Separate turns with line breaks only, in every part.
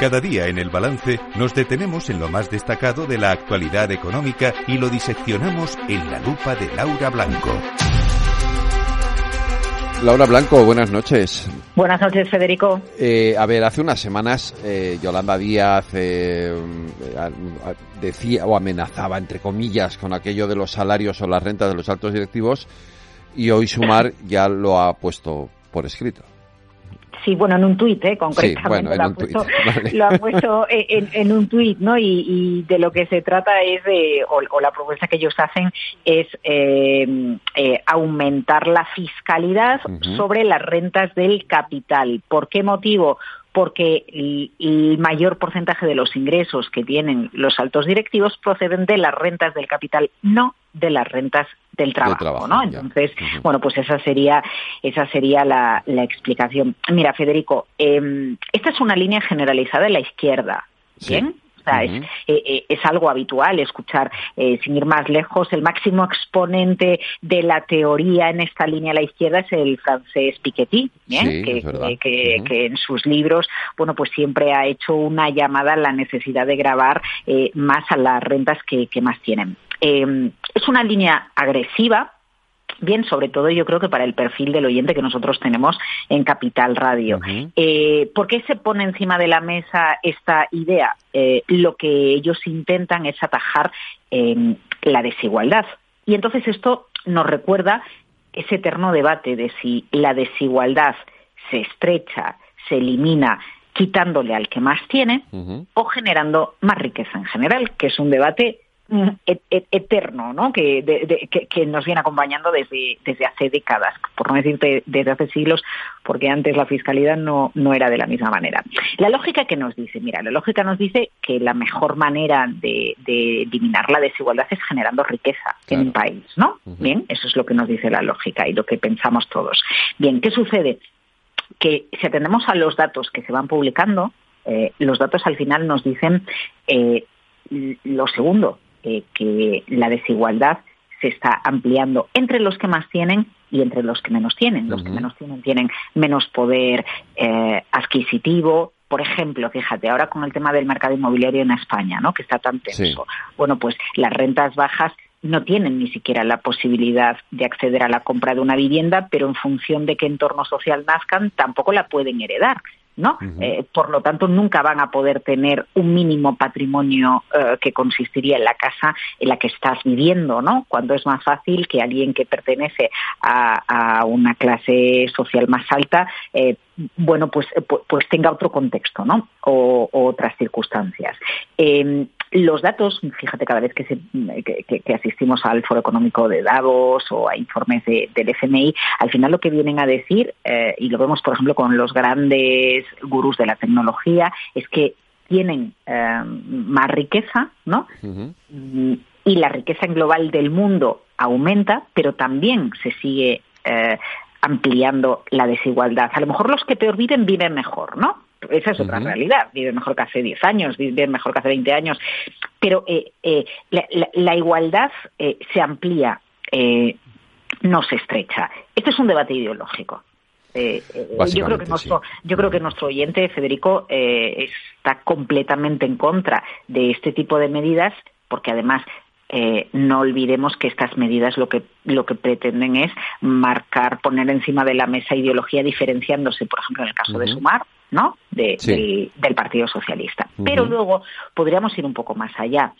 Cada día en el balance nos detenemos en lo más destacado de la actualidad económica y lo diseccionamos en la lupa de Laura Blanco.
Laura Blanco, buenas noches.
Buenas noches, Federico.
Eh, a ver, hace unas semanas eh, Yolanda Díaz eh, decía o amenazaba, entre comillas, con aquello de los salarios o las rentas de los altos directivos y hoy Sumar ya lo ha puesto por escrito.
Sí, bueno, en un tuit, ¿eh? concretamente. lo, ha puesto, lo, ha puesto, en, un tuit, ¿no? Y, de lo que se trata es de, o, la propuesta que ellos hacen es eh, eh, aumentar la fiscalidad sobre las rentas del capital. ¿Por qué motivo? porque el, mayor porcentaje de los ingresos que tienen los altos directivos proceden de las rentas del capital, no de las rentas del trabajo, ¿no? Entonces, bueno, pues esa sería esa sería la, explicación. Mira, Federico, eh, esta es una línea generalizada en la izquierda, ¿bien? Eh, eh, es, algo habitual escuchar, eh, sin ir más lejos, el máximo exponente de la teoría en esta línea a la izquierda es el francés Piketty, que, en sus libros, bueno, pues siempre ha hecho una llamada a la necesidad de grabar más a las rentas que más tienen. Es una línea agresiva, bien, sobre todo yo creo que para el perfil del oyente que nosotros tenemos en Capital Radio. Eh, ¿Por qué se pone encima de la mesa esta idea? Eh, lo que ellos intentan es atajar em, la desigualdad. Y entonces esto nos recuerda ese eterno debate de si la desigualdad se estrecha, se elimina quitándole al que más tiene o generando más riqueza en general, que es un debate eterno, ¿no? Que, que, nos viene acompañando desde, desde hace décadas, por no decir desde hace siglos, porque antes la fiscalidad no, no era de la misma manera. La lógica que nos dice, mira, la lógica nos dice que la mejor manera de, eliminar la desigualdad es generando riqueza en un país, ¿no? Bien, eso es lo que nos dice la lógica y lo que pensamos todos. Bien, ¿qué sucede? Que si atendemos a los datos que se van publicando, eh, los datos al final nos dicen eh, lo segundo, eh, que la desigualdad se está ampliando entre los que más tienen y entre los que menos tienen. Los que menos tienen tienen menos poder eh, adquisitivo. Por ejemplo, fíjate, ahora con el tema del mercado inmobiliario en España, ¿no? que está tan tenso. Bueno, pues las rentas bajas no tienen ni siquiera la posibilidad de acceder a la compra de una vivienda, pero en función de qué entorno social nazcan, tampoco la pueden heredar. ¿No? Eh, por lo tanto, nunca van a poder tener un mínimo patrimonio eh, que consistiría en la casa en la que estás viviendo, ¿no? Cuando es más fácil que alguien que pertenece a, una clase social más alta, eh, bueno, pues, pues tenga otro contexto, ¿no? O, otras circunstancias. Los datos, fíjate, cada vez que, asistimos al Foro Económico de Davos o a informes del FMI, al final lo que vienen a decir, eh, y lo vemos por ejemplo con los grandes gurús de la tecnología, es que tienen eh, más riqueza, ¿no? Y la riqueza en global del mundo aumenta, pero también se sigue eh, ampliando la desigualdad. A lo mejor los que peor viven viven mejor, ¿no? Esa es otra realidad. Viven mejor que hace 10 años, viven mejor que hace 20 años. Pero eh, eh, la, igualdad eh, se amplía, no se estrecha. Este es un debate ideológico. yo creo que nuestro yo creo que nuestro oyente Federico está completamente en contra de este tipo de medidas porque además eh, no olvidemos que estas medidas lo que, lo que pretenden es marcar, poner encima de la mesa ideología diferenciándose, por ejemplo, en el caso de Sumar, ¿no? del, Partido Socialista. Pero luego podríamos ir un poco más allá.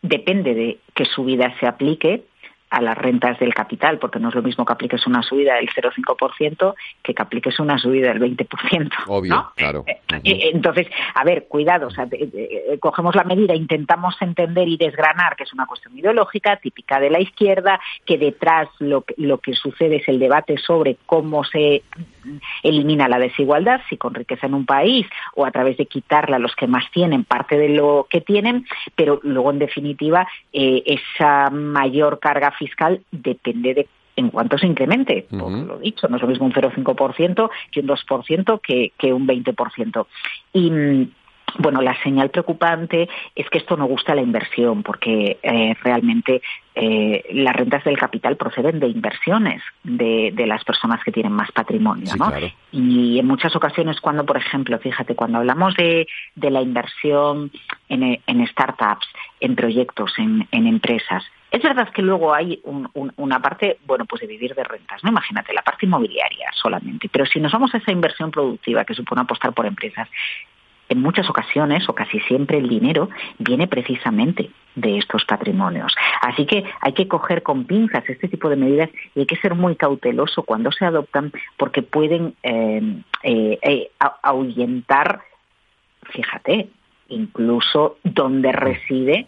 Depende de qué subida se aplique, a las rentas del capital, porque no es lo mismo que apliques una subida del 0,5% que que apliques una subida del 20%.
Obvio, claro. Eh,
eh, entonces, a ver, cuidado, o sea, cogemos la medida, intentamos entender y desgranar que es una cuestión ideológica típica de la izquierda, que detrás lo que, lo que sucede es el debate sobre cómo se elimina la desigualdad, si con riqueza en un país o a través de quitarla a los que más tienen parte de lo que tienen, pero luego, en definitiva, eh, esa mayor carga fiscal depende de en cuanto se incremente. Por lo dicho, no es lo mismo un 0,5% que un 2% que, que un 20%. Y, bueno, la señal preocupante es que esto no gusta la inversión, porque eh, realmente eh, las rentas del capital proceden de inversiones de, las personas que tienen más patrimonio, ¿no? Y en muchas ocasiones, cuando, por ejemplo, fíjate, cuando hablamos de, la inversión en, startups, en proyectos, en, empresas, es verdad que luego hay una parte, bueno, pues de vivir de rentas, ¿no? Imagínate, la parte inmobiliaria solamente. Pero si nos vamos a esa inversión productiva que supone apostar por empresas, en muchas ocasiones o casi siempre el dinero viene precisamente de estos patrimonios. Así que hay que coger con pinzas este tipo de medidas y hay que ser muy cauteloso cuando se adoptan porque pueden eh, eh, eh, ahuyentar, fíjate, incluso donde reside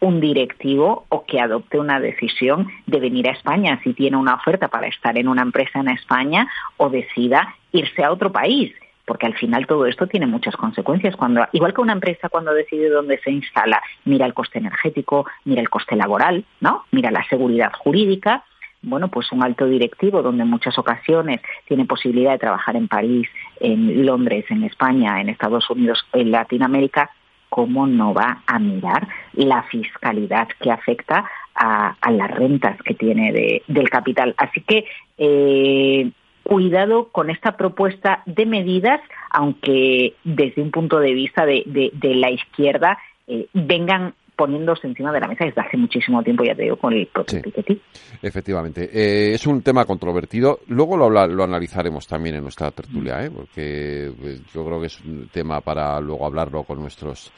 un directivo o que adopte una decisión de venir a España si tiene una oferta para estar en una empresa en España o decida irse a otro país porque al final todo esto tiene muchas consecuencias. Cuando, igual que una empresa cuando decide dónde se instala, mira el coste energético, mira el coste laboral, ¿no? Mira la seguridad jurídica. Bueno, pues un alto directivo donde en muchas ocasiones tiene posibilidad de trabajar en París, en Londres, en España, en Estados Unidos, en Latinoamérica, ¿cómo no va a mirar la fiscalidad que afecta a, las rentas que tiene del capital? Así que eh, cuidado con esta propuesta de medidas, aunque desde un punto de vista de, la izquierda eh, vengan poniéndose encima de la mesa desde hace muchísimo tiempo, ya te digo, con el propio
sí, Efectivamente. Eh, es un tema controvertido. Luego lo, lo, analizaremos también en nuestra tertulia, ¿eh? porque pues, yo creo que es un tema para luego hablarlo con nuestros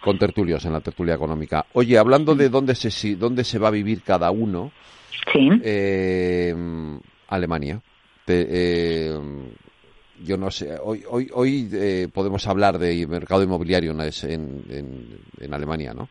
contertulios en la tertulia económica. Oye, hablando de dónde se, dónde se va a vivir cada uno,
sí.
Eh, Alemania. Eh, yo no sé, hoy, hoy, hoy eh, podemos hablar de mercado inmobiliario en, en, en Alemania, ¿no?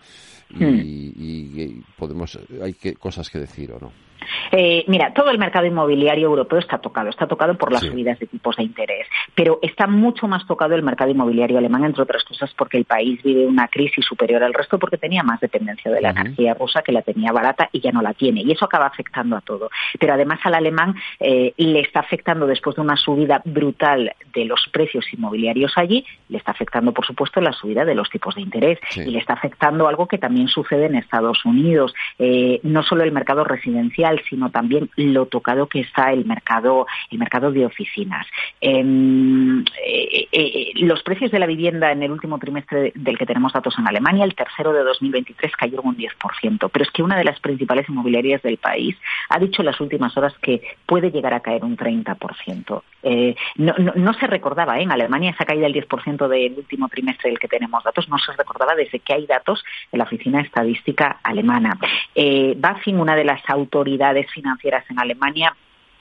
Y, hmm. y, podemos, hay que, cosas que decir o no.
Eh, mira, todo el mercado inmobiliario europeo está tocado, está tocado por las subidas de tipos de interés, pero está mucho más tocado el mercado inmobiliario alemán, entre otras cosas porque el país vive una crisis superior al resto porque tenía más dependencia de la energía rusa que la tenía barata y ya no la tiene, y eso acaba afectando a todo. Pero además al alemán eh, le está afectando después de una subida brutal de los precios inmobiliarios allí, le está afectando, por supuesto, la subida de los tipos de interés y le está afectando algo que también sucede en Estados Unidos, eh, no solo el mercado residencial, sino también lo tocado que está el mercado, el mercado de oficinas. Em, eh, eh, los precios de la vivienda en el último trimestre del que tenemos datos en Alemania, el tercero de 2023 cayeron un 10%, pero es que una de las principales inmobiliarias del país ha dicho en las últimas horas que puede llegar a caer un 30%. Eh, no, se recordaba, en Alemania esa caída del 10% del último trimestre del que tenemos datos, no se recordaba desde que hay datos en la Oficina Estadística Alemana. Eh, BaFin, una de las autoridades financieras en Alemania,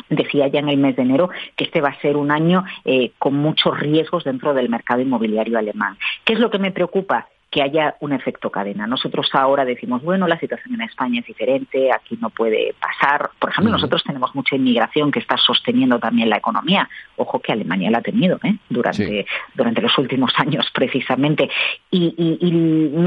decía ya en el mes de enero que este va a ser un año eh, con muchos riesgos dentro del mercado inmobiliario alemán. ¿Qué es lo que me preocupa? Que haya un efecto cadena. Nosotros ahora decimos, bueno, la situación en España es diferente, aquí no puede pasar. Por ejemplo, nosotros tenemos mucha inmigración que está sosteniendo también la economía. Ojo que Alemania la ha tenido ¿eh? durante, durante los últimos años, precisamente. Y,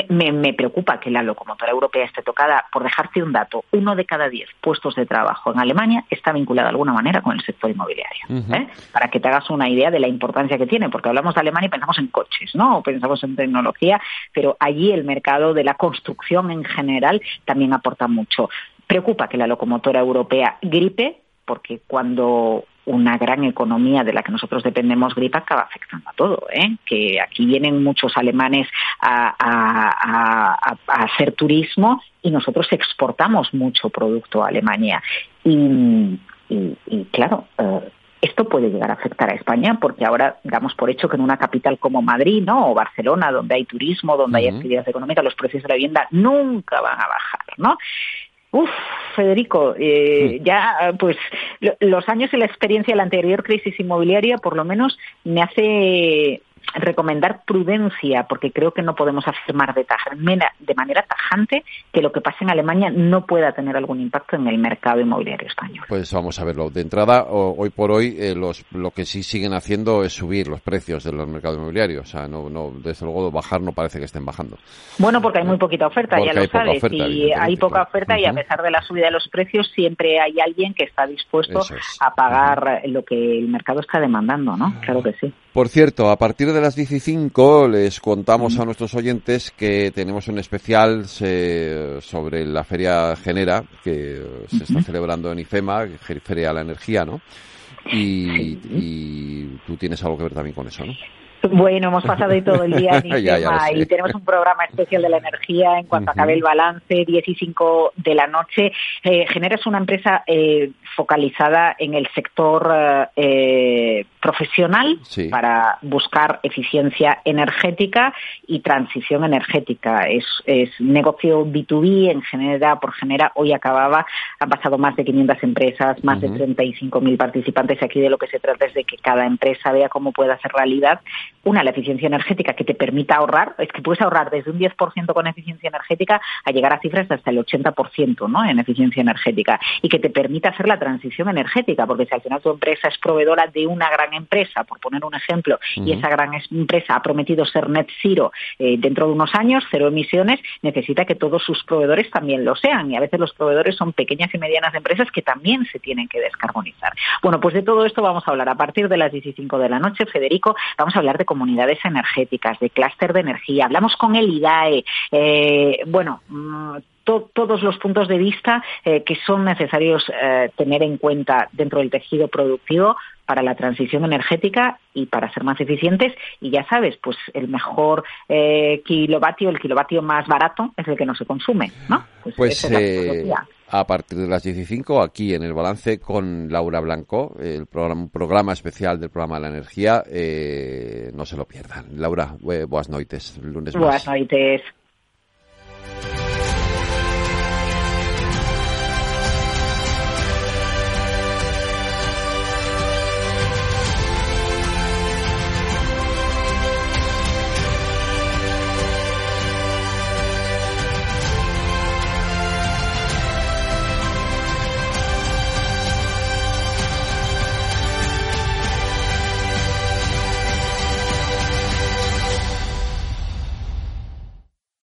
me, preocupa que la locomotora europea esté tocada. Por dejarte un dato, uno de cada diez puestos de trabajo en Alemania está vinculado de alguna manera con el sector inmobiliario. ¿eh? Para que te hagas una idea de la importancia que tiene, porque hablamos de Alemania y pensamos en coches, ¿no? O pensamos en tecnología pero allí el mercado de la construcción en general también aporta mucho. Preocupa que la locomotora europea gripe, porque cuando una gran economía de la que nosotros dependemos gripa acaba afectando a todo. ¿eh? Que aquí vienen muchos alemanes a, hacer turismo y nosotros exportamos mucho producto a Alemania. Y, claro, eh, esto puede llegar a afectar a España porque ahora damos por hecho que en una capital como Madrid ¿no? o Barcelona, donde hay turismo, donde hay actividad económica, los precios de la vivienda nunca van a bajar. ¿no? Uf, Federico, eh, ya pues los años y la experiencia de la anterior crisis inmobiliaria por lo menos me hace recomendar prudencia, porque creo que no podemos afirmar de, de manera tajante que lo que pasa en Alemania no pueda tener algún impacto en el mercado inmobiliario español.
Pues vamos a verlo. De entrada, hoy por hoy, eh, los, lo que sí siguen haciendo es subir los precios de los mercados inmobiliarios. O sea, no, no, desde luego bajar no parece que estén bajando.
Bueno, porque hay muy poquita oferta, ya lo sabes. y hay poca oferta y a pesar de la subida de los precios, siempre hay alguien que está dispuesto a pagar lo que el mercado está demandando, ¿no? Claro que sí.
Por cierto, a partir de las 15 les contamos a nuestros oyentes que tenemos un especial sobre la Feria Genera que se está celebrando en IFEMA, Feria a la Energía, ¿no? Y, y tú tienes algo que ver también con eso, ¿no?
Bueno, hemos pasado ahí todo el día en tema y tenemos un programa especial de la energía en cuanto acabe el balance, 10 y 5 de la noche. Eh, Generas una empresa eh, focalizada en el sector eh, profesional para buscar eficiencia energética y transición energética. Es, es negocio B2B en Genera por Genera. Hoy acababa, han pasado más de 500 empresas, más de 35.000 participantes. Aquí de lo que se trata es de que cada empresa vea cómo puede hacer realidad una, la eficiencia energética que te permita ahorrar, es que puedes ahorrar desde un 10% con eficiencia energética a llegar a cifras de hasta el 80% ¿no? en eficiencia energética y que te permita hacer la transición energética, porque si al final tu empresa es proveedora de una gran empresa, por poner un ejemplo, y esa gran empresa ha prometido ser net zero eh, dentro de unos años, cero emisiones, necesita que todos sus proveedores también lo sean y a veces los proveedores son pequeñas y medianas empresas que también se tienen que descarbonizar. Bueno, pues de todo esto vamos a hablar a partir de las 15 de la noche, Federico, vamos a hablar de comunidades energéticas, de clúster de energía, hablamos con el IDAE, eh, bueno, mm, todos los puntos de vista eh, que son necesarios eh, tener en cuenta dentro del tejido productivo para la transición energética y para ser más eficientes. Y ya sabes, pues el mejor kilovatio, el kilovatio más barato es el que no se consume, ¿no?
Pues, pues a partir de las 15 aquí en el balance con Laura Blanco, el programa, programa especial del programa de la energía. Eh, no se lo pierdan. Laura, buenas noites. Lunes
Buenas noites.